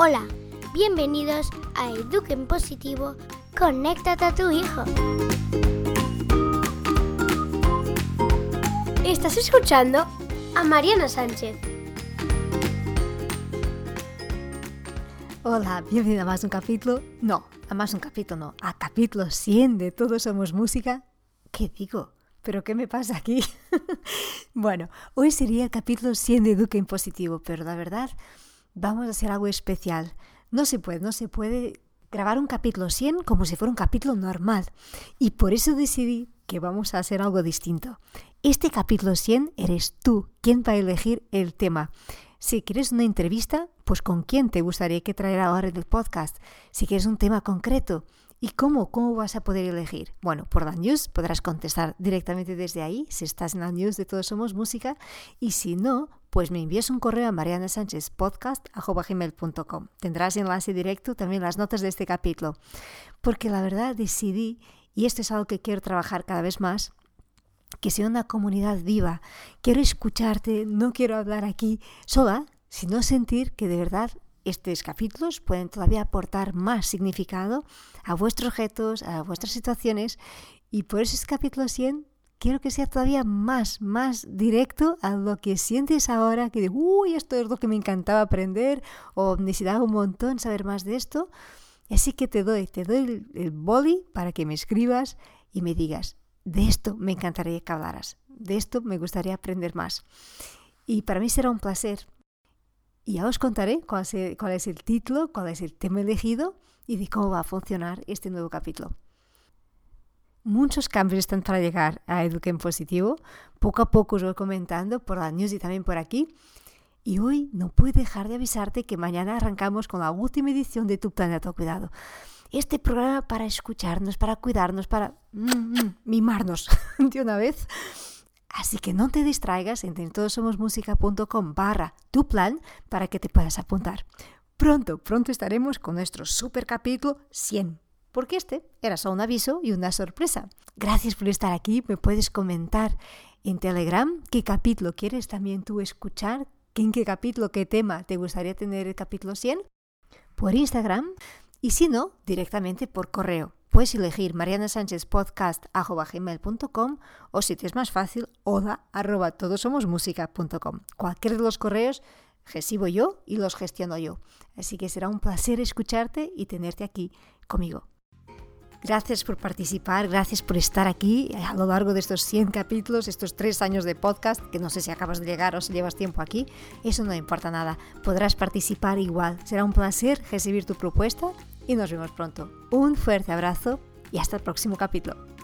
Hola, bienvenidos a Eduquen Positivo, conéctate a tu hijo. Estás escuchando a Mariana Sánchez. Hola, bienvenida a más un capítulo. No, a más un capítulo no, a capítulo 100 de Todos Somos Música. ¿Qué digo? ¿Pero qué me pasa aquí? bueno, hoy sería el capítulo 100 de Eduquen Positivo, pero la verdad vamos a hacer algo especial. No se puede, no se puede grabar un capítulo 100 como si fuera un capítulo normal. Y por eso decidí que vamos a hacer algo distinto. Este capítulo 100 eres tú quien va a elegir el tema. Si quieres una entrevista, pues con quién te gustaría que traer ahora en el podcast. Si quieres un tema concreto, ¿Y cómo? ¿Cómo vas a poder elegir? Bueno, por la news podrás contestar directamente desde ahí, si estás en la news de Todos Somos Música, y si no, pues me envías un correo a marianasanchezpodcast.com. Tendrás enlace directo también las notas de este capítulo. Porque la verdad decidí, y esto es algo que quiero trabajar cada vez más, que sea una comunidad viva. Quiero escucharte, no quiero hablar aquí sola, sino sentir que de verdad estos capítulos pueden todavía aportar más significado a vuestros objetos, a vuestras situaciones, y por eso es capítulo 100 quiero que sea todavía más, más directo a lo que sientes ahora, que de, uy, esto es lo que me encantaba aprender, o necesitaba un montón saber más de esto. Así que te doy, te doy el, el boli para que me escribas y me digas, de esto me encantaría que hablaras, de esto me gustaría aprender más. Y para mí será un placer. Y ya os contaré cuál es, cuál es el título, cuál es el tema elegido y de cómo va a funcionar este nuevo capítulo. Muchos cambios están para llegar a Eduquen Positivo. Poco a poco os voy comentando por la news y también por aquí. Y hoy no puedo dejar de avisarte que mañana arrancamos con la última edición de Tu Planeta Cuidado. Este programa para escucharnos, para cuidarnos, para mm, mm, mimarnos de una vez. Así que no te distraigas, en todosomosmusica.com barra tu plan para que te puedas apuntar. Pronto, pronto estaremos con nuestro super capítulo 100 porque este era solo un aviso y una sorpresa. Gracias por estar aquí, me puedes comentar en Telegram qué capítulo quieres también tú escuchar, en qué capítulo, qué tema te gustaría tener el capítulo 100, por Instagram y si no, directamente por correo. Puedes elegir marianasanchezpodcast.com o si te es más fácil, oda arroba todosomosmusica.com. Cualquier de los correos recibo yo y los gestiono yo. Así que será un placer escucharte y tenerte aquí conmigo. Gracias por participar, gracias por estar aquí a lo largo de estos 100 capítulos, estos tres años de podcast, que no sé si acabas de llegar o si llevas tiempo aquí, eso no importa nada, podrás participar igual. Será un placer recibir tu propuesta y nos vemos pronto. Un fuerte abrazo y hasta el próximo capítulo.